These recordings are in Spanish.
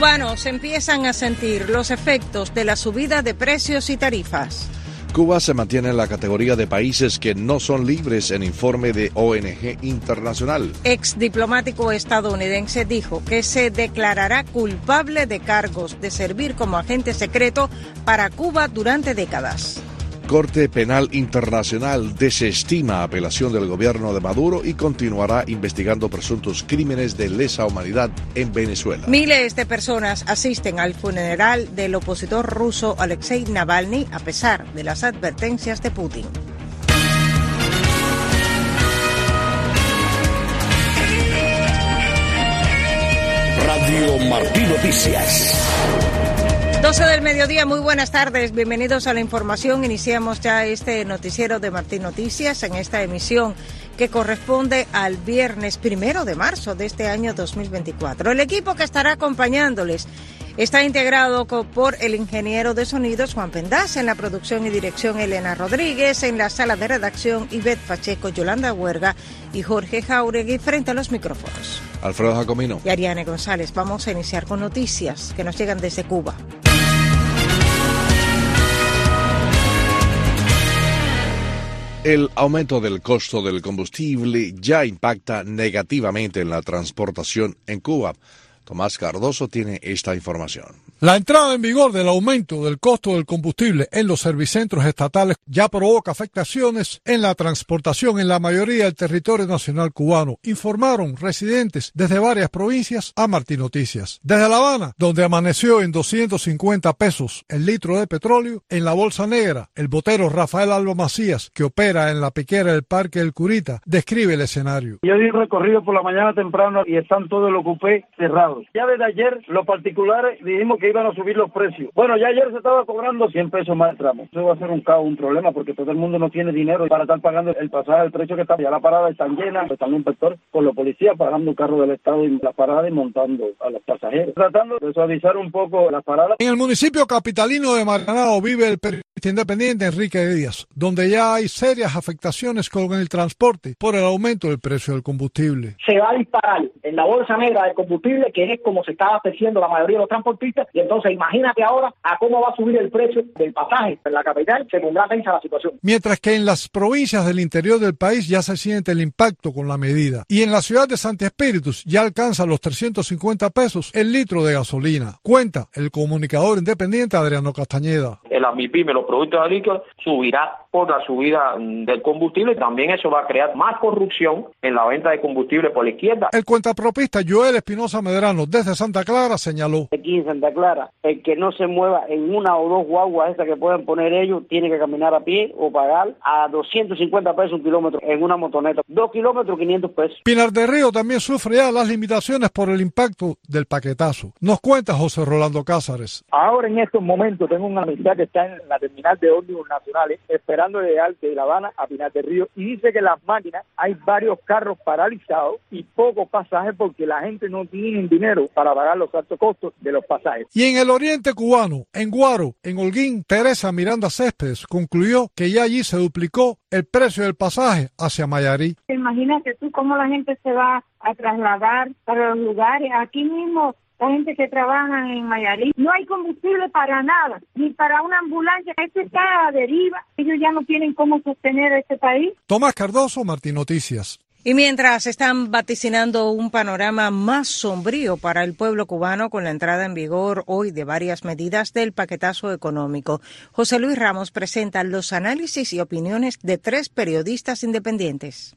cubanos empiezan a sentir los efectos de la subida de precios y tarifas. Cuba se mantiene en la categoría de países que no son libres en informe de ONG internacional. Ex diplomático estadounidense dijo que se declarará culpable de cargos de servir como agente secreto para Cuba durante décadas. Corte Penal Internacional desestima apelación del gobierno de Maduro y continuará investigando presuntos crímenes de lesa humanidad en Venezuela. Miles de personas asisten al funeral del opositor ruso Alexei Navalny a pesar de las advertencias de Putin. Radio Martí Noticias. 12 del mediodía, muy buenas tardes, bienvenidos a la información. Iniciamos ya este noticiero de Martín Noticias en esta emisión que corresponde al viernes primero de marzo de este año 2024. El equipo que estará acompañándoles está integrado por el ingeniero de sonidos Juan Pendaz, en la producción y dirección Elena Rodríguez, en la sala de redacción Ivette Pacheco, Yolanda Huerga y Jorge Jauregui frente a los micrófonos. Alfredo Jacomino. Y Ariane González. Vamos a iniciar con noticias que nos llegan desde Cuba. El aumento del costo del combustible ya impacta negativamente en la transportación en Cuba. Tomás Cardoso tiene esta información. La entrada en vigor del aumento del costo del combustible en los servicentros estatales ya provoca afectaciones en la transportación en la mayoría del territorio nacional cubano, informaron residentes desde varias provincias a Martín Noticias. Desde La Habana, donde amaneció en 250 pesos el litro de petróleo, en la Bolsa Negra, el botero Rafael Alba Macías, que opera en la piquera del Parque del Curita, describe el escenario. Yo di recorrido por la mañana temprano y están todos los cupés cerrados. Ya desde ayer los particulares dijimos que iban a subir los precios. Bueno, ya ayer se estaba cobrando 100 pesos más el tramo. Eso va a ser un caos, un problema, porque todo el mundo no tiene dinero para estar pagando el pasaje, el precio que está. Ya la parada está llena, están los inspectores con los policías pagando un carro del Estado y la parada y montando a los pasajeros. Tratando de suavizar un poco las paradas. En el municipio capitalino de Maranao vive el independiente Enrique Díaz, donde ya hay serias afectaciones con el transporte por el aumento del precio del combustible. Se va a disparar en la bolsa negra del combustible, que es como se está abasteciendo la mayoría de los transportistas, y entonces imagínate ahora a cómo va a subir el precio del pasaje en la capital, se pondrá tensa la situación. Mientras que en las provincias del interior del país ya se siente el impacto con la medida. Y en la ciudad de Santi Espíritus ya alcanza los 350 pesos el litro de gasolina. Cuenta el comunicador independiente Adriano Castañeda. El AMIPIME, los productos agrícolas, subirá por la subida del combustible y también eso va a crear más corrupción en la venta de combustible por la izquierda. El cuentapropista Joel Espinosa Medrano desde Santa Clara señaló. Aquí en Santa Clara, el que no se mueva en una o dos guaguas esas que puedan poner ellos, tiene que caminar a pie o pagar a 250 pesos un kilómetro en una motoneta. Dos kilómetros, 500 pesos. Pinar de Río también sufre ya las limitaciones por el impacto del paquetazo. Nos cuenta José Rolando Cázares. Ahora en estos momentos tengo una amistad que está en la terminal de ómnibus nacionales esperando llegar de La Habana a Pinar de Río y dice que las máquinas hay varios carros paralizados y pocos pasajes porque la gente no tiene dinero para pagar los altos costos de los pasajes. Y en el oriente cubano, en Guaro, en Holguín, Teresa Miranda Céspedes concluyó que ya allí se duplicó el precio del pasaje hacia Mayarí. Imagínate tú cómo la gente se va a trasladar para los lugares. Aquí mismo la gente que trabaja en Mayarí. No hay combustible para nada, ni para una ambulancia. Esto está a deriva. Ellos ya no tienen cómo sostener este país. Tomás Cardoso, Martín Noticias. Y mientras están vaticinando un panorama más sombrío para el pueblo cubano con la entrada en vigor hoy de varias medidas del paquetazo económico, José Luis Ramos presenta los análisis y opiniones de tres periodistas independientes.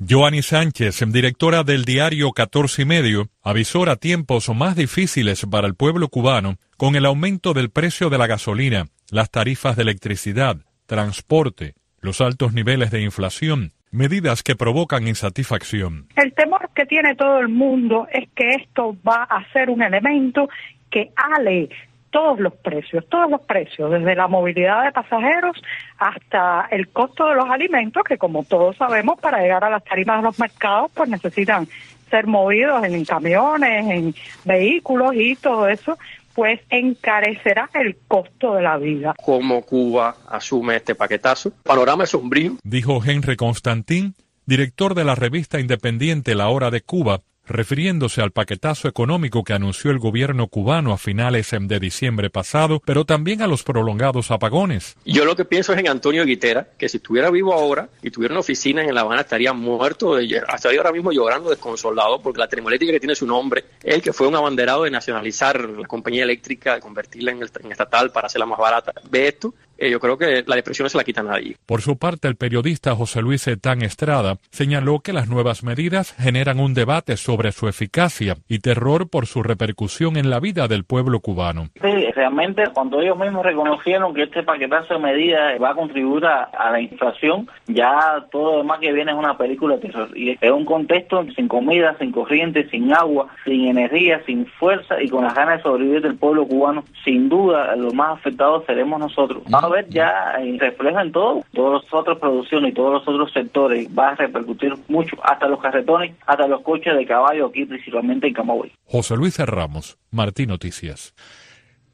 Joanny Sánchez, directora del diario 14 y medio, avisora tiempos más difíciles para el pueblo cubano con el aumento del precio de la gasolina, las tarifas de electricidad, transporte, los altos niveles de inflación, medidas que provocan insatisfacción. El temor que tiene todo el mundo es que esto va a ser un elemento que ale todos los precios, todos los precios, desde la movilidad de pasajeros hasta el costo de los alimentos, que como todos sabemos, para llegar a las tarimas de los mercados, pues necesitan ser movidos en camiones, en vehículos y todo eso, pues encarecerá el costo de la vida. ¿Cómo Cuba asume este paquetazo? Panorama es sombrío. Dijo Henry Constantín, director de la revista independiente La Hora de Cuba, refiriéndose al paquetazo económico que anunció el gobierno cubano a finales de diciembre pasado, pero también a los prolongados apagones. Yo lo que pienso es en Antonio Guitera, que si estuviera vivo ahora y tuviera una oficina en La Habana estaría muerto, estaría ahora mismo llorando desconsolado porque la termoeléctrica que tiene su nombre, él que fue un abanderado de nacionalizar la compañía eléctrica, convertirla en, en estatal para hacerla más barata, ve esto eh, yo creo que la depresión no se la quita nadie. Por su parte, el periodista José Luis Etán Estrada señaló que las nuevas medidas generan un debate sobre su eficacia y terror por su repercusión en la vida del pueblo cubano. Sí, realmente cuando ellos mismos reconocieron que este paquetazo de medidas va a contribuir a, la inflación, ya todo lo demás que viene es una película de terror. Y es un contexto sin comida, sin corriente, sin agua, sin energía, sin fuerza y con las ganas de sobrevivir del pueblo cubano, sin duda los más afectados seremos nosotros ver ya refleja en todo, todas las otras producciones y todos los otros sectores, va a repercutir mucho, hasta los carretones, hasta los coches de caballo aquí, principalmente en Camagüey. José Luis Ramos, Martín Noticias.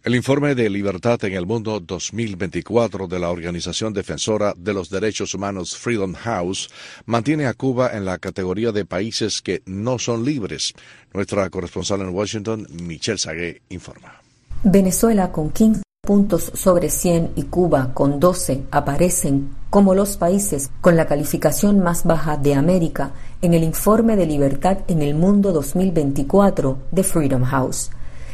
El informe de Libertad en el Mundo 2024 de la organización defensora de los derechos humanos Freedom House mantiene a Cuba en la categoría de países que no son libres. Nuestra corresponsal en Washington, Michelle Sagué, informa. Venezuela con 15 puntos sobre 100 y Cuba con 12 aparecen como los países con la calificación más baja de América en el informe de libertad en el mundo 2024 de Freedom House.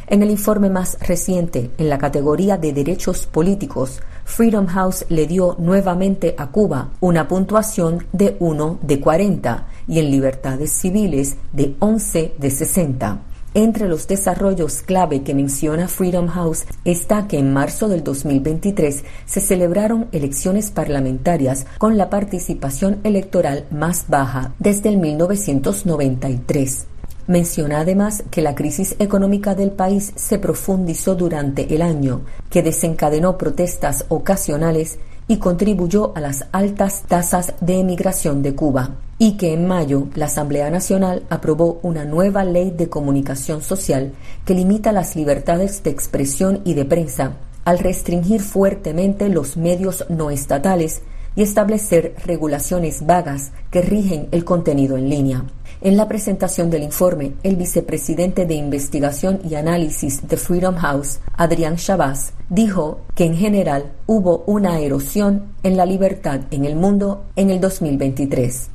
En el informe más reciente, en la categoría de derechos políticos, Freedom House le dio nuevamente a Cuba una puntuación de 1 de 40 y en libertades civiles de 11 de 60. Entre los desarrollos clave que menciona Freedom House está que en marzo del 2023 se celebraron elecciones parlamentarias con la participación electoral más baja desde el 1993. Menciona además que la crisis económica del país se profundizó durante el año, que desencadenó protestas ocasionales y contribuyó a las altas tasas de emigración de Cuba y que en mayo la Asamblea Nacional aprobó una nueva ley de comunicación social que limita las libertades de expresión y de prensa al restringir fuertemente los medios no estatales y establecer regulaciones vagas que rigen el contenido en línea. En la presentación del informe, el vicepresidente de Investigación y Análisis de Freedom House, Adrián Shabazz, dijo que en general hubo una erosión en la libertad en el mundo en el 2023.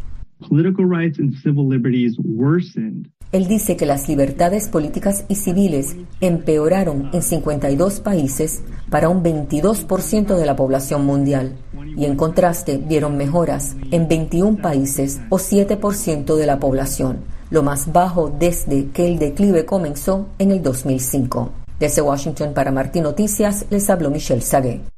Él dice que las libertades políticas y civiles empeoraron en 52 países para un 22% de la población mundial y en contraste vieron mejoras en 21 países o 7% de la población, lo más bajo desde que el declive comenzó en el 2005. Desde Washington para Martín Noticias les habló Michelle.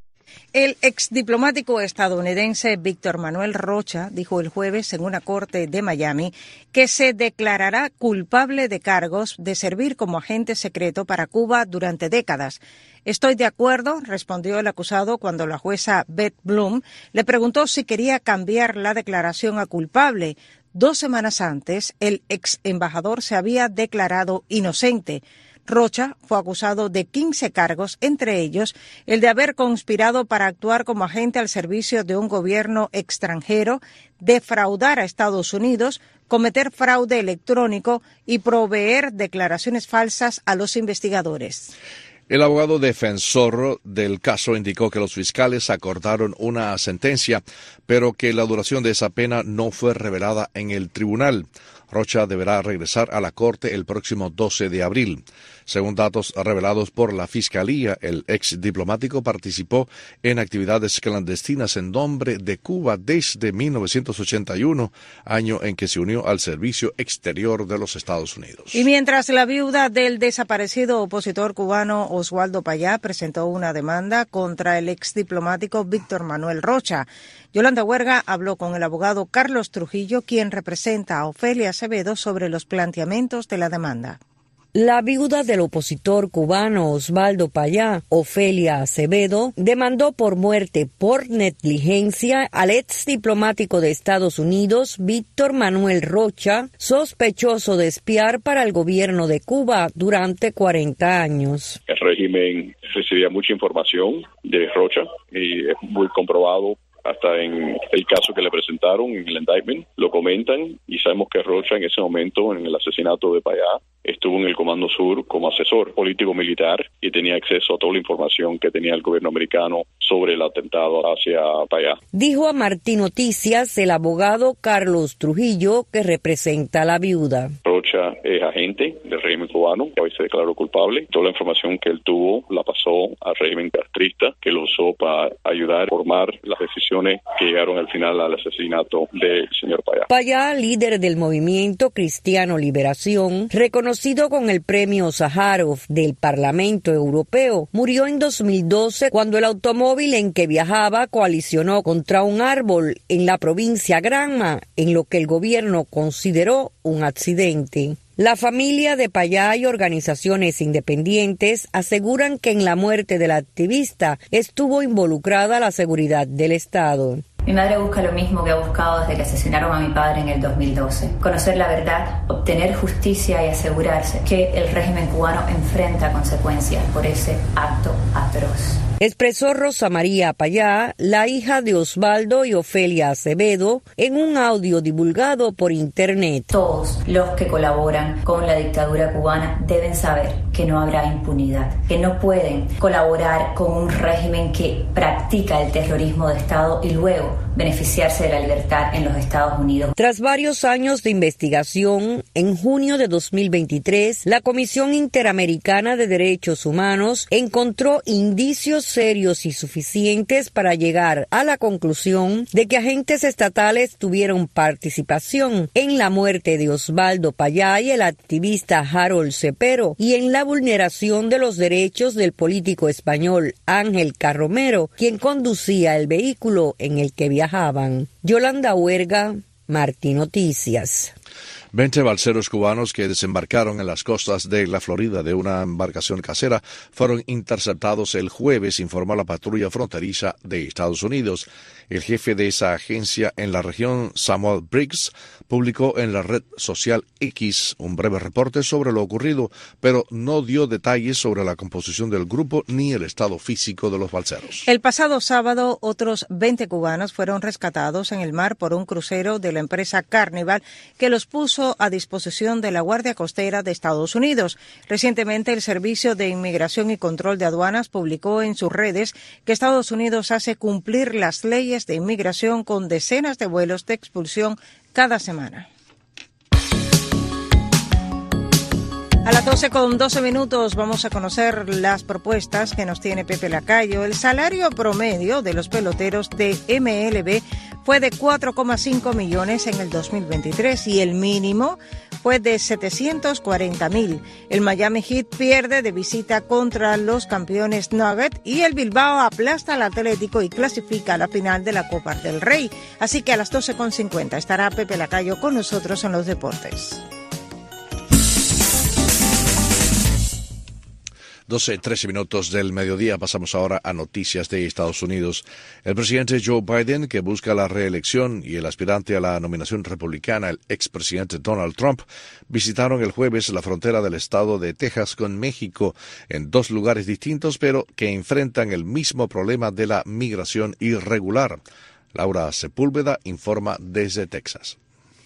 El exdiplomático estadounidense Víctor Manuel Rocha dijo el jueves en una corte de Miami que se declarará culpable de cargos de servir como agente secreto para Cuba durante décadas. Estoy de acuerdo, respondió el acusado cuando la jueza Beth Bloom le preguntó si quería cambiar la declaración a culpable. Dos semanas antes, el ex embajador se había declarado inocente. Rocha fue acusado de 15 cargos, entre ellos el de haber conspirado para actuar como agente al servicio de un gobierno extranjero, defraudar a Estados Unidos, cometer fraude electrónico y proveer declaraciones falsas a los investigadores. El abogado defensor del caso indicó que los fiscales acordaron una sentencia, pero que la duración de esa pena no fue revelada en el tribunal. Rocha deberá regresar a la corte el próximo 12 de abril. Según datos revelados por la Fiscalía, el ex diplomático participó en actividades clandestinas en nombre de Cuba desde 1981, año en que se unió al servicio exterior de los Estados Unidos. Y mientras la viuda del desaparecido opositor cubano Oswaldo Payá presentó una demanda contra el ex diplomático Víctor Manuel Rocha, Yolanda Huerga habló con el abogado Carlos Trujillo, quien representa a Ofelia Acevedo sobre los planteamientos de la demanda. La viuda del opositor cubano Osvaldo Payá, Ofelia Acevedo, demandó por muerte por negligencia al ex diplomático de Estados Unidos, Víctor Manuel Rocha, sospechoso de espiar para el gobierno de Cuba durante 40 años. El régimen recibía mucha información de Rocha y es muy comprobado hasta en el caso que le presentaron en el indictment, lo comentan y sabemos que Rocha en ese momento, en el asesinato de Payá, estuvo en el Comando Sur como asesor político militar y tenía acceso a toda la información que tenía el gobierno americano sobre el atentado hacia Payá. Dijo a Martín Noticias el abogado Carlos Trujillo que representa a la viuda. Es agente del régimen cubano, que hoy se declaró culpable. Toda la información que él tuvo la pasó al régimen castrista, que lo usó para ayudar a formar las decisiones que llegaron al final al asesinato del señor Payá. Payá, líder del movimiento Cristiano Liberación, reconoció Conocido con el premio Sájarov del Parlamento Europeo, murió en 2012 cuando el automóvil en que viajaba coalicionó contra un árbol en la provincia Granma, en lo que el gobierno consideró un accidente. La familia de Payá y organizaciones independientes aseguran que en la muerte del activista estuvo involucrada la seguridad del Estado. Mi madre busca lo mismo que ha buscado desde que asesinaron a mi padre en el 2012. Conocer la verdad, obtener justicia y asegurarse que el régimen cubano enfrenta consecuencias por ese acto atroz. Expresó Rosa María Payá, la hija de Osvaldo y Ofelia Acevedo, en un audio divulgado por Internet. Todos los que colaboran con la dictadura cubana deben saber que no habrá impunidad, que no pueden colaborar con un régimen que practica el terrorismo de Estado y luego beneficiarse de la libertad en los Estados Unidos. Tras varios años de investigación, en junio de 2023, la Comisión Interamericana de Derechos Humanos encontró indicios serios y suficientes para llegar a la conclusión de que agentes estatales tuvieron participación en la muerte de Osvaldo Payá y el activista Harold Cepero y en la vulneración de los derechos del político español Ángel Carromero, quien conducía el vehículo en el que viajaba Yolanda Huerga, Martín Noticias. Veinte balseros cubanos que desembarcaron en las costas de la Florida de una embarcación casera fueron interceptados el jueves, informó la patrulla fronteriza de Estados Unidos. El jefe de esa agencia en la región, Samuel Briggs, publicó en la red social X un breve reporte sobre lo ocurrido, pero no dio detalles sobre la composición del grupo ni el estado físico de los balseros. El pasado sábado, otros 20 cubanos fueron rescatados en el mar por un crucero de la empresa Carnival que los puso a disposición de la Guardia Costera de Estados Unidos. Recientemente, el Servicio de Inmigración y Control de Aduanas publicó en sus redes que Estados Unidos hace cumplir las leyes de inmigración con decenas de vuelos de expulsión cada semana. A las 12 con 12 minutos vamos a conocer las propuestas que nos tiene Pepe Lacayo. El salario promedio de los peloteros de MLB fue de 4,5 millones en el 2023 y el mínimo fue de 740 mil. El Miami Heat pierde de visita contra los campeones Nugget y el Bilbao aplasta al Atlético y clasifica a la final de la Copa del Rey. Así que a las 12.50 estará Pepe Lacayo con nosotros en los deportes. 12, 13 minutos del mediodía. Pasamos ahora a noticias de Estados Unidos. El presidente Joe Biden, que busca la reelección, y el aspirante a la nominación republicana, el expresidente Donald Trump, visitaron el jueves la frontera del estado de Texas con México en dos lugares distintos, pero que enfrentan el mismo problema de la migración irregular. Laura Sepúlveda informa desde Texas.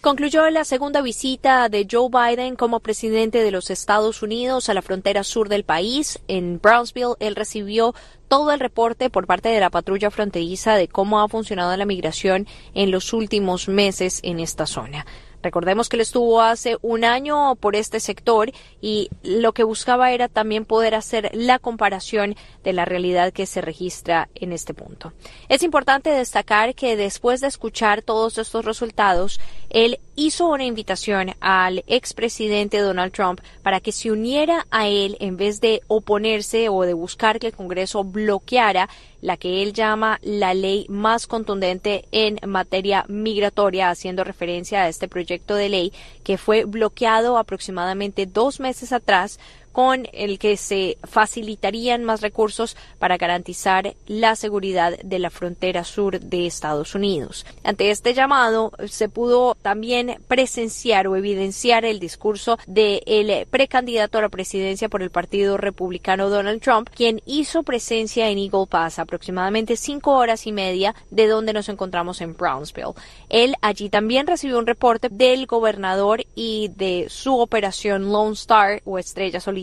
Concluyó la segunda visita de Joe Biden como presidente de los Estados Unidos a la frontera sur del país. En Brownsville, él recibió todo el reporte por parte de la patrulla fronteriza de cómo ha funcionado la migración en los últimos meses en esta zona. Recordemos que él estuvo hace un año por este sector y lo que buscaba era también poder hacer la comparación de la realidad que se registra en este punto. Es importante destacar que después de escuchar todos estos resultados, él hizo una invitación al expresidente Donald Trump para que se uniera a él en vez de oponerse o de buscar que el Congreso bloqueara la que él llama la ley más contundente en materia migratoria, haciendo referencia a este proyecto de ley que fue bloqueado aproximadamente dos meses atrás con el que se facilitarían más recursos para garantizar la seguridad de la frontera sur de Estados Unidos. Ante este llamado se pudo también presenciar o evidenciar el discurso del precandidato a la presidencia por el Partido Republicano Donald Trump, quien hizo presencia en Eagle Pass aproximadamente cinco horas y media de donde nos encontramos en Brownsville. Él allí también recibió un reporte del gobernador y de su operación Lone Star o Estrella Solitaria.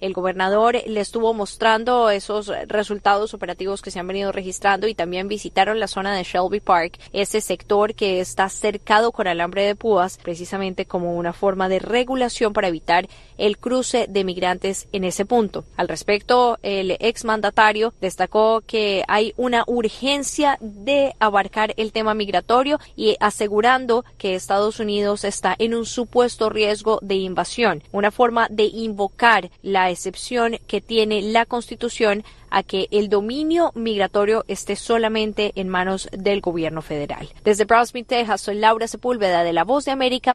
El gobernador le estuvo mostrando esos resultados operativos que se han venido registrando y también visitaron la zona de Shelby Park, ese sector que está cercado con alambre de púas, precisamente como una forma de regulación para evitar el cruce de migrantes en ese punto. Al respecto, el exmandatario destacó que hay una urgencia de abarcar el tema migratorio y asegurando que Estados Unidos está en un supuesto riesgo de invasión, una forma de invocar la excepción que tiene la Constitución a que el dominio migratorio esté solamente en manos del gobierno federal. Desde Brownsville, Texas, soy Laura Sepúlveda de La Voz de América.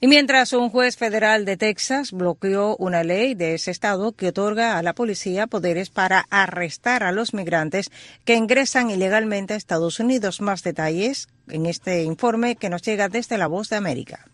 Y mientras un juez federal de Texas bloqueó una ley de ese estado que otorga a la policía poderes para arrestar a los migrantes que ingresan ilegalmente a Estados Unidos. Más detalles en este informe que nos llega desde La Voz de América.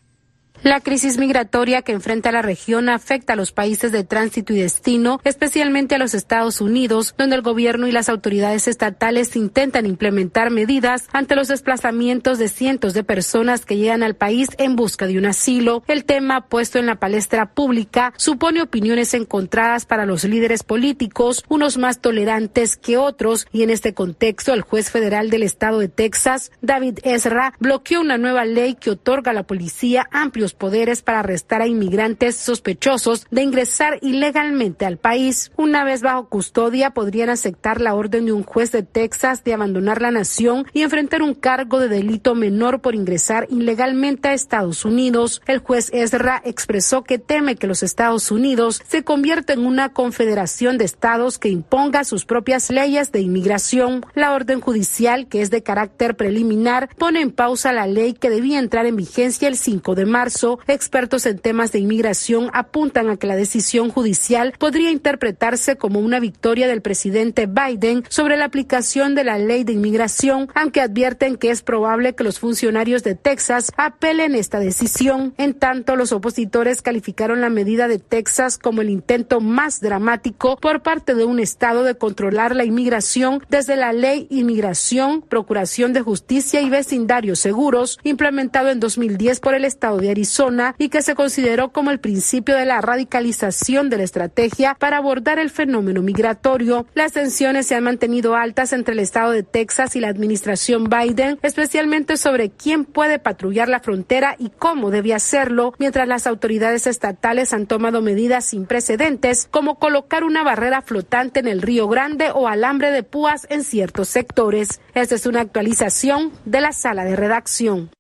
La crisis migratoria que enfrenta la región afecta a los países de tránsito y destino, especialmente a los Estados Unidos, donde el gobierno y las autoridades estatales intentan implementar medidas ante los desplazamientos de cientos de personas que llegan al país en busca de un asilo. El tema puesto en la palestra pública supone opiniones encontradas para los líderes políticos, unos más tolerantes que otros, y en este contexto el juez federal del estado de Texas, David Ezra, bloqueó una nueva ley que otorga a la policía amplios poderes para arrestar a inmigrantes sospechosos de ingresar ilegalmente al país. Una vez bajo custodia, podrían aceptar la orden de un juez de Texas de abandonar la nación y enfrentar un cargo de delito menor por ingresar ilegalmente a Estados Unidos. El juez Ezra expresó que teme que los Estados Unidos se convierta en una confederación de estados que imponga sus propias leyes de inmigración. La orden judicial, que es de carácter preliminar, pone en pausa la ley que debía entrar en vigencia el 5 de marzo expertos en temas de inmigración apuntan a que la decisión judicial podría interpretarse como una victoria del presidente Biden sobre la aplicación de la ley de inmigración, aunque advierten que es probable que los funcionarios de Texas apelen esta decisión. En tanto, los opositores calificaron la medida de Texas como el intento más dramático por parte de un estado de controlar la inmigración desde la ley Inmigración, Procuración de Justicia y Vecindarios Seguros, implementado en 2010 por el estado de Arizona y que se consideró como el principio de la radicalización de la estrategia para abordar el fenómeno migratorio. Las tensiones se han mantenido altas entre el estado de Texas y la administración Biden, especialmente sobre quién puede patrullar la frontera y cómo debe hacerlo, mientras las autoridades estatales han tomado medidas sin precedentes, como colocar una barrera flotante en el Río Grande o alambre de púas en ciertos sectores. Esta es una actualización de la sala de redacción.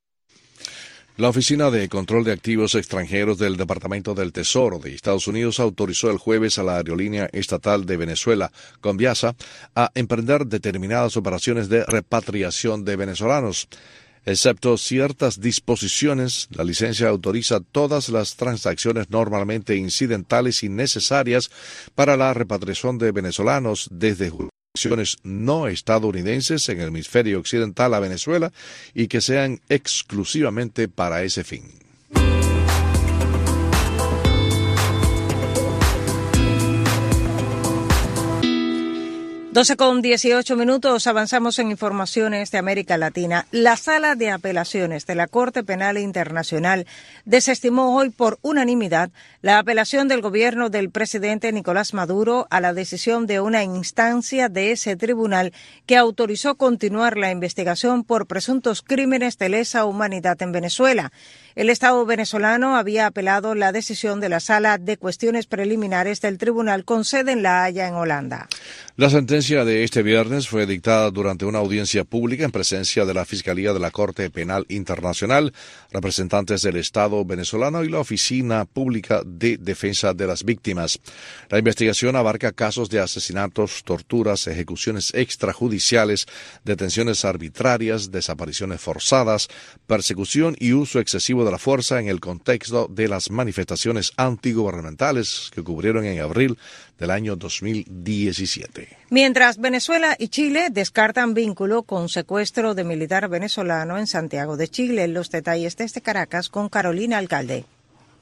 La Oficina de Control de Activos Extranjeros del Departamento del Tesoro de Estados Unidos autorizó el jueves a la aerolínea estatal de Venezuela, Conviasa, a emprender determinadas operaciones de repatriación de venezolanos. Excepto ciertas disposiciones, la licencia autoriza todas las transacciones normalmente incidentales y necesarias para la repatriación de venezolanos desde no estadounidenses en el hemisferio occidental a Venezuela y que sean exclusivamente para ese fin. 12 con 18 minutos, avanzamos en informaciones de América Latina. La Sala de Apelaciones de la Corte Penal Internacional desestimó hoy por unanimidad la apelación del gobierno del presidente Nicolás Maduro a la decisión de una instancia de ese tribunal que autorizó continuar la investigación por presuntos crímenes de lesa humanidad en Venezuela. El Estado venezolano había apelado la decisión de la Sala de Cuestiones Preliminares del Tribunal con sede en La Haya, en Holanda. La sentencia de este viernes fue dictada durante una audiencia pública en presencia de la Fiscalía de la Corte Penal Internacional, representantes del Estado venezolano y la Oficina Pública de Defensa de las Víctimas. La investigación abarca casos de asesinatos, torturas, ejecuciones extrajudiciales, detenciones arbitrarias, desapariciones forzadas, persecución y uso excesivo de la fuerza en el contexto de las manifestaciones antigubernamentales que cubrieron en abril del año 2017. Mientras Venezuela y Chile descartan vínculo con secuestro de militar venezolano en Santiago de Chile. Los detalles desde Caracas con Carolina Alcalde.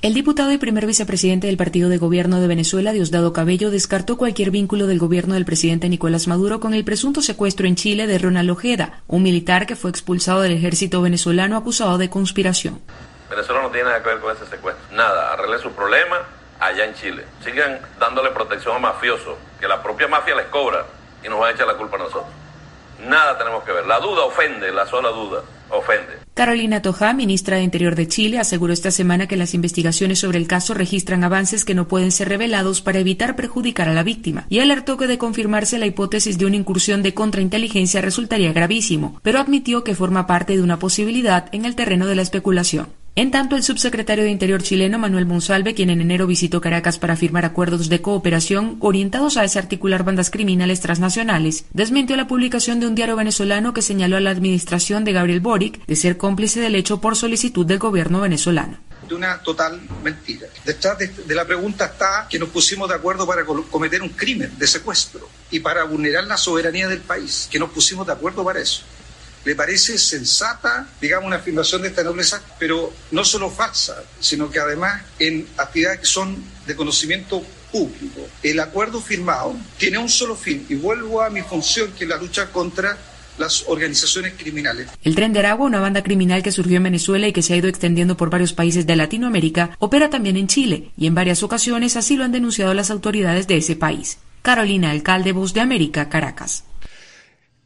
El diputado y primer vicepresidente del Partido de Gobierno de Venezuela, Diosdado Cabello, descartó cualquier vínculo del gobierno del presidente Nicolás Maduro con el presunto secuestro en Chile de Ronald Ojeda, un militar que fue expulsado del ejército venezolano acusado de conspiración. Venezuela no tiene nada que ver con ese secuestro. Nada, arregle su problema allá en Chile. Sigan dándole protección a mafiosos, que la propia mafia les cobra y nos va a echar la culpa a nosotros. Nada tenemos que ver. La duda ofende, la sola duda ofende. Carolina Toja, ministra de Interior de Chile, aseguró esta semana que las investigaciones sobre el caso registran avances que no pueden ser revelados para evitar perjudicar a la víctima y alertó que de confirmarse la hipótesis de una incursión de contrainteligencia resultaría gravísimo, pero admitió que forma parte de una posibilidad en el terreno de la especulación. En tanto, el subsecretario de Interior chileno, Manuel Monsalve, quien en enero visitó Caracas para firmar acuerdos de cooperación orientados a desarticular bandas criminales transnacionales, desmintió la publicación de un diario venezolano que señaló a la administración de Gabriel Boric de ser cómplice del hecho por solicitud del gobierno venezolano de una total mentira. Detrás de, de, la pregunta está que nos pusimos de acuerdo para cometer un crimen de secuestro y para vulnerar la soberanía del país, que nos pusimos de acuerdo para eso. ¿Le parece sensata, digamos, una afirmación de esta nobleza, pero no solo falsa, sino que además en actividades que son de conocimiento público? El acuerdo firmado tiene un solo fin, y vuelvo a mi función, que es la lucha contra las organizaciones criminales. El Tren de Aragua, una banda criminal que surgió en Venezuela y que se ha ido extendiendo por varios países de Latinoamérica, opera también en Chile y en varias ocasiones así lo han denunciado las autoridades de ese país. Carolina Alcalde, Voz de América, Caracas.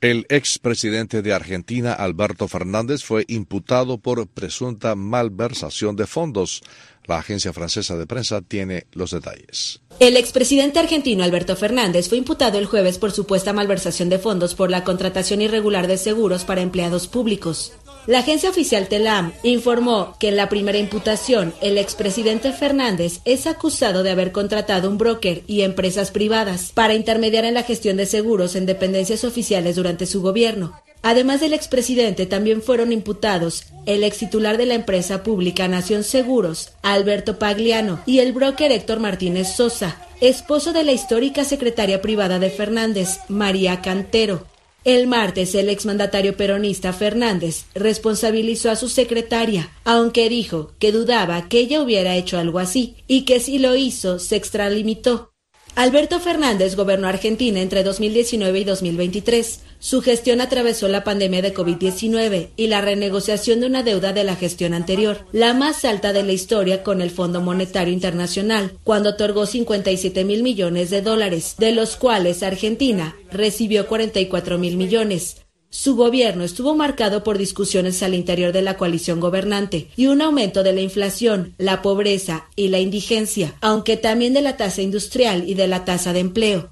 El expresidente de Argentina, Alberto Fernández, fue imputado por presunta malversación de fondos. La agencia francesa de prensa tiene los detalles. El expresidente argentino Alberto Fernández fue imputado el jueves por supuesta malversación de fondos por la contratación irregular de seguros para empleados públicos. La agencia oficial TELAM informó que en la primera imputación el expresidente Fernández es acusado de haber contratado un broker y empresas privadas para intermediar en la gestión de seguros en dependencias oficiales durante su gobierno. Además del expresidente, también fueron imputados el ex titular de la empresa pública Nación Seguros, Alberto Pagliano, y el broker Héctor Martínez Sosa, esposo de la histórica secretaria privada de Fernández, María Cantero. El martes, el exmandatario peronista Fernández responsabilizó a su secretaria, aunque dijo que dudaba que ella hubiera hecho algo así y que si lo hizo se extralimitó. Alberto Fernández gobernó Argentina entre 2019 y 2023. Su gestión atravesó la pandemia de COVID-19 y la renegociación de una deuda de la gestión anterior, la más alta de la historia con el Fondo Monetario Internacional, cuando otorgó 57 mil millones de dólares, de los cuales Argentina recibió 44 mil millones. Su gobierno estuvo marcado por discusiones al interior de la coalición gobernante y un aumento de la inflación, la pobreza y la indigencia, aunque también de la tasa industrial y de la tasa de empleo.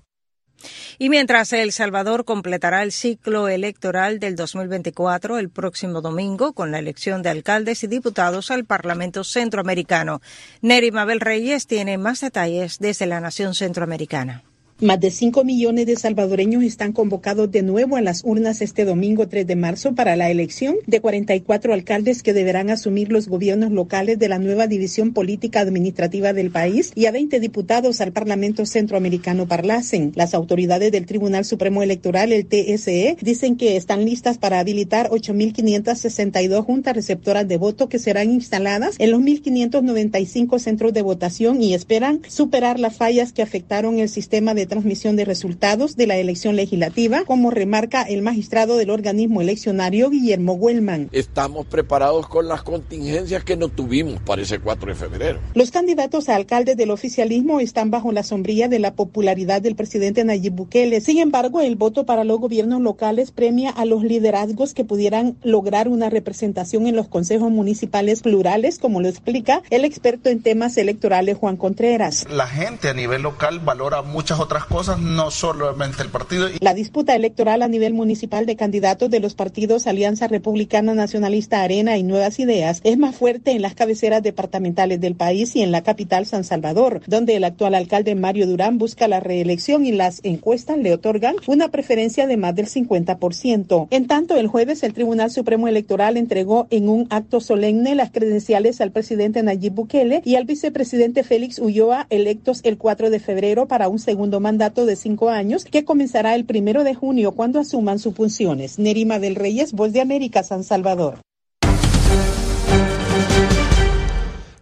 Y mientras El Salvador completará el ciclo electoral del 2024 el próximo domingo con la elección de alcaldes y diputados al Parlamento Centroamericano, Neri Mabel Reyes tiene más detalles desde la Nación Centroamericana. Más de 5 millones de salvadoreños están convocados de nuevo a las urnas este domingo 3 de marzo para la elección de 44 alcaldes que deberán asumir los gobiernos locales de la nueva división política administrativa del país y a 20 diputados al Parlamento Centroamericano Parlacen. Las autoridades del Tribunal Supremo Electoral, el TSE, dicen que están listas para habilitar 8.562 juntas receptoras de voto que serán instaladas en los 1.595 centros de votación y esperan superar las fallas que afectaron el sistema de transmisión de resultados de la elección legislativa, como remarca el magistrado del organismo eleccionario Guillermo Huelman. Estamos preparados con las contingencias que no tuvimos para ese 4 de febrero. Los candidatos a alcaldes del oficialismo están bajo la sombrilla de la popularidad del presidente Nayib Bukele. Sin embargo, el voto para los gobiernos locales premia a los liderazgos que pudieran lograr una representación en los consejos municipales plurales, como lo explica el experto en temas electorales Juan Contreras. La gente a nivel local valora muchas otras las cosas, no solamente el partido. La disputa electoral a nivel municipal de candidatos de los partidos Alianza Republicana Nacionalista Arena y Nuevas Ideas es más fuerte en las cabeceras departamentales del país y en la capital San Salvador, donde el actual alcalde Mario Durán busca la reelección y las encuestas le otorgan una preferencia de más del 50%. En tanto, el jueves el Tribunal Supremo Electoral entregó en un acto solemne las credenciales al presidente Nayib Bukele y al vicepresidente Félix Ulloa, electos el 4 de febrero para un segundo mandato de cinco años que comenzará el primero de junio cuando asuman sus funciones. Nerima del Reyes, Voz de América, San Salvador.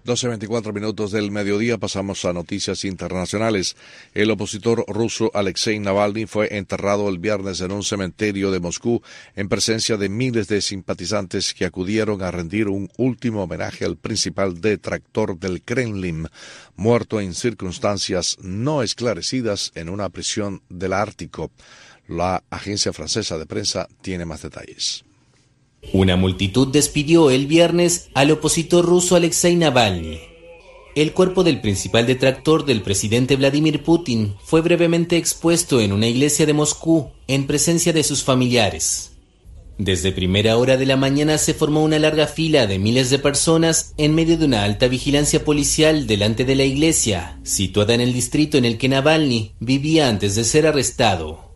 12.24 minutos del mediodía pasamos a noticias internacionales. El opositor ruso Alexei Navalny fue enterrado el viernes en un cementerio de Moscú en presencia de miles de simpatizantes que acudieron a rendir un último homenaje al principal detractor del Kremlin, muerto en circunstancias no esclarecidas en una prisión del Ártico. La agencia francesa de prensa tiene más detalles. Una multitud despidió el viernes al opositor ruso Alexei Navalny. El cuerpo del principal detractor del presidente Vladimir Putin fue brevemente expuesto en una iglesia de Moscú en presencia de sus familiares. Desde primera hora de la mañana se formó una larga fila de miles de personas en medio de una alta vigilancia policial delante de la iglesia, situada en el distrito en el que Navalny vivía antes de ser arrestado.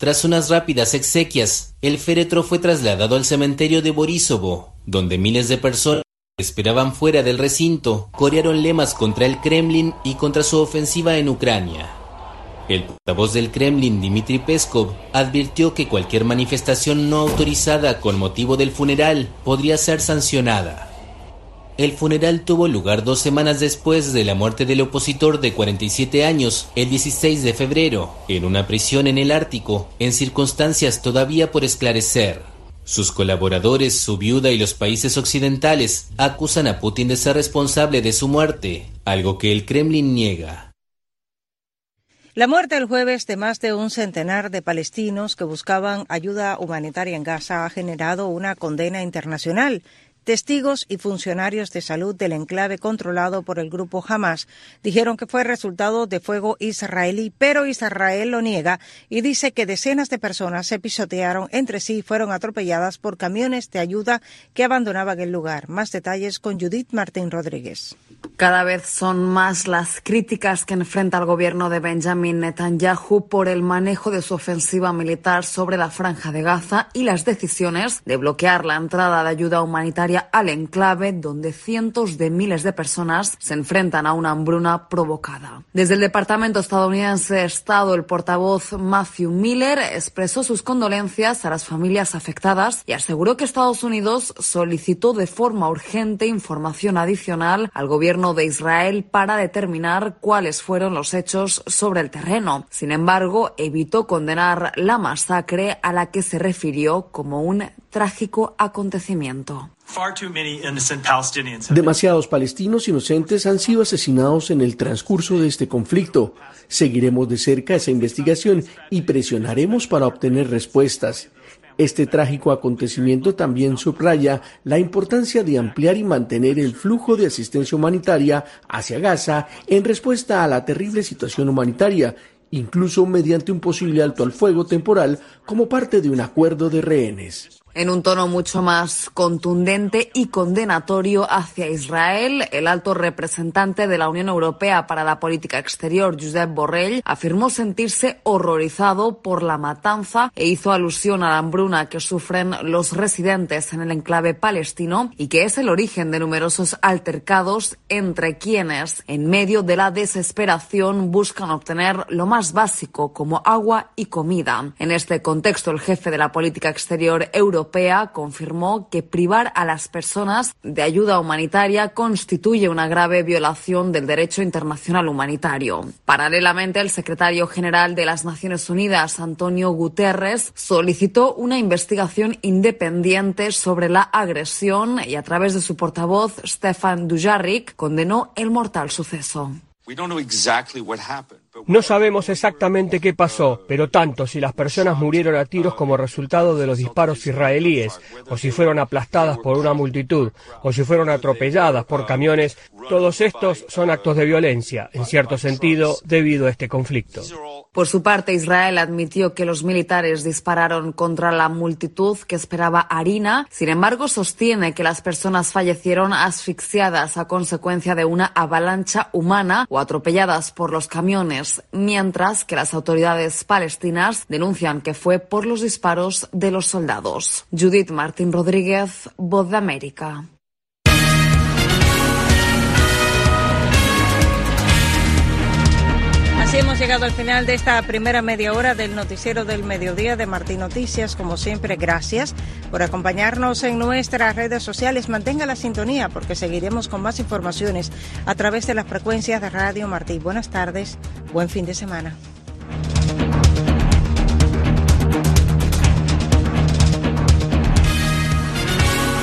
Tras unas rápidas exequias, el féretro fue trasladado al cementerio de Borisovo, donde miles de personas esperaban fuera del recinto corearon lemas contra el Kremlin y contra su ofensiva en Ucrania. El portavoz del Kremlin, Dmitry Peskov, advirtió que cualquier manifestación no autorizada con motivo del funeral podría ser sancionada. El funeral tuvo lugar dos semanas después de la muerte del opositor de 47 años, el 16 de febrero, en una prisión en el Ártico, en circunstancias todavía por esclarecer. Sus colaboradores, su viuda y los países occidentales acusan a Putin de ser responsable de su muerte, algo que el Kremlin niega. La muerte el jueves de más de un centenar de palestinos que buscaban ayuda humanitaria en Gaza ha generado una condena internacional. Testigos y funcionarios de salud del enclave controlado por el grupo Hamas dijeron que fue resultado de fuego israelí, pero Israel lo niega y dice que decenas de personas se pisotearon entre sí y fueron atropelladas por camiones de ayuda que abandonaban el lugar. Más detalles con Judith Martín Rodríguez. Cada vez son más las críticas que enfrenta el gobierno de Benjamin Netanyahu por el manejo de su ofensiva militar sobre la franja de Gaza y las decisiones de bloquear la entrada de ayuda humanitaria al enclave donde cientos de miles de personas se enfrentan a una hambruna provocada. Desde el Departamento estadounidense de Estado, el portavoz Matthew Miller expresó sus condolencias a las familias afectadas y aseguró que Estados Unidos solicitó de forma urgente información adicional al gobierno de Israel para determinar cuáles fueron los hechos sobre el terreno. Sin embargo, evitó condenar la masacre a la que se refirió como un trágico acontecimiento. Demasiados palestinos inocentes han sido asesinados en el transcurso de este conflicto. Seguiremos de cerca esa investigación y presionaremos para obtener respuestas. Este trágico acontecimiento también subraya la importancia de ampliar y mantener el flujo de asistencia humanitaria hacia Gaza en respuesta a la terrible situación humanitaria, incluso mediante un posible alto al fuego temporal como parte de un acuerdo de rehenes. En un tono mucho más contundente y condenatorio hacia Israel, el alto representante de la Unión Europea para la Política Exterior, Josep Borrell, afirmó sentirse horrorizado por la matanza e hizo alusión a la hambruna que sufren los residentes en el enclave palestino y que es el origen de numerosos altercados entre quienes, en medio de la desesperación, buscan obtener lo más básico como agua y comida. En este contexto, el jefe de la Política Exterior europea Europea confirmó que privar a las personas de ayuda humanitaria constituye una grave violación del derecho internacional humanitario. Paralelamente, el secretario general de las Naciones Unidas, Antonio Guterres, solicitó una investigación independiente sobre la agresión y a través de su portavoz, Stefan Dujarric, condenó el mortal suceso. No sabemos exactamente qué pasó, pero tanto si las personas murieron a tiros como resultado de los disparos israelíes, o si fueron aplastadas por una multitud, o si fueron atropelladas por camiones, todos estos son actos de violencia, en cierto sentido, debido a este conflicto. Por su parte, Israel admitió que los militares dispararon contra la multitud que esperaba harina. Sin embargo, sostiene que las personas fallecieron asfixiadas a consecuencia de una avalancha humana o atropelladas por los camiones, mientras que las autoridades palestinas denuncian que fue por los disparos de los soldados. Judith Martín Rodríguez, Voz de América. Así hemos llegado al final de esta primera media hora del noticiero del mediodía de Martín Noticias. Como siempre, gracias por acompañarnos en nuestras redes sociales. Mantenga la sintonía porque seguiremos con más informaciones a través de las frecuencias de Radio Martín. Buenas tardes, buen fin de semana.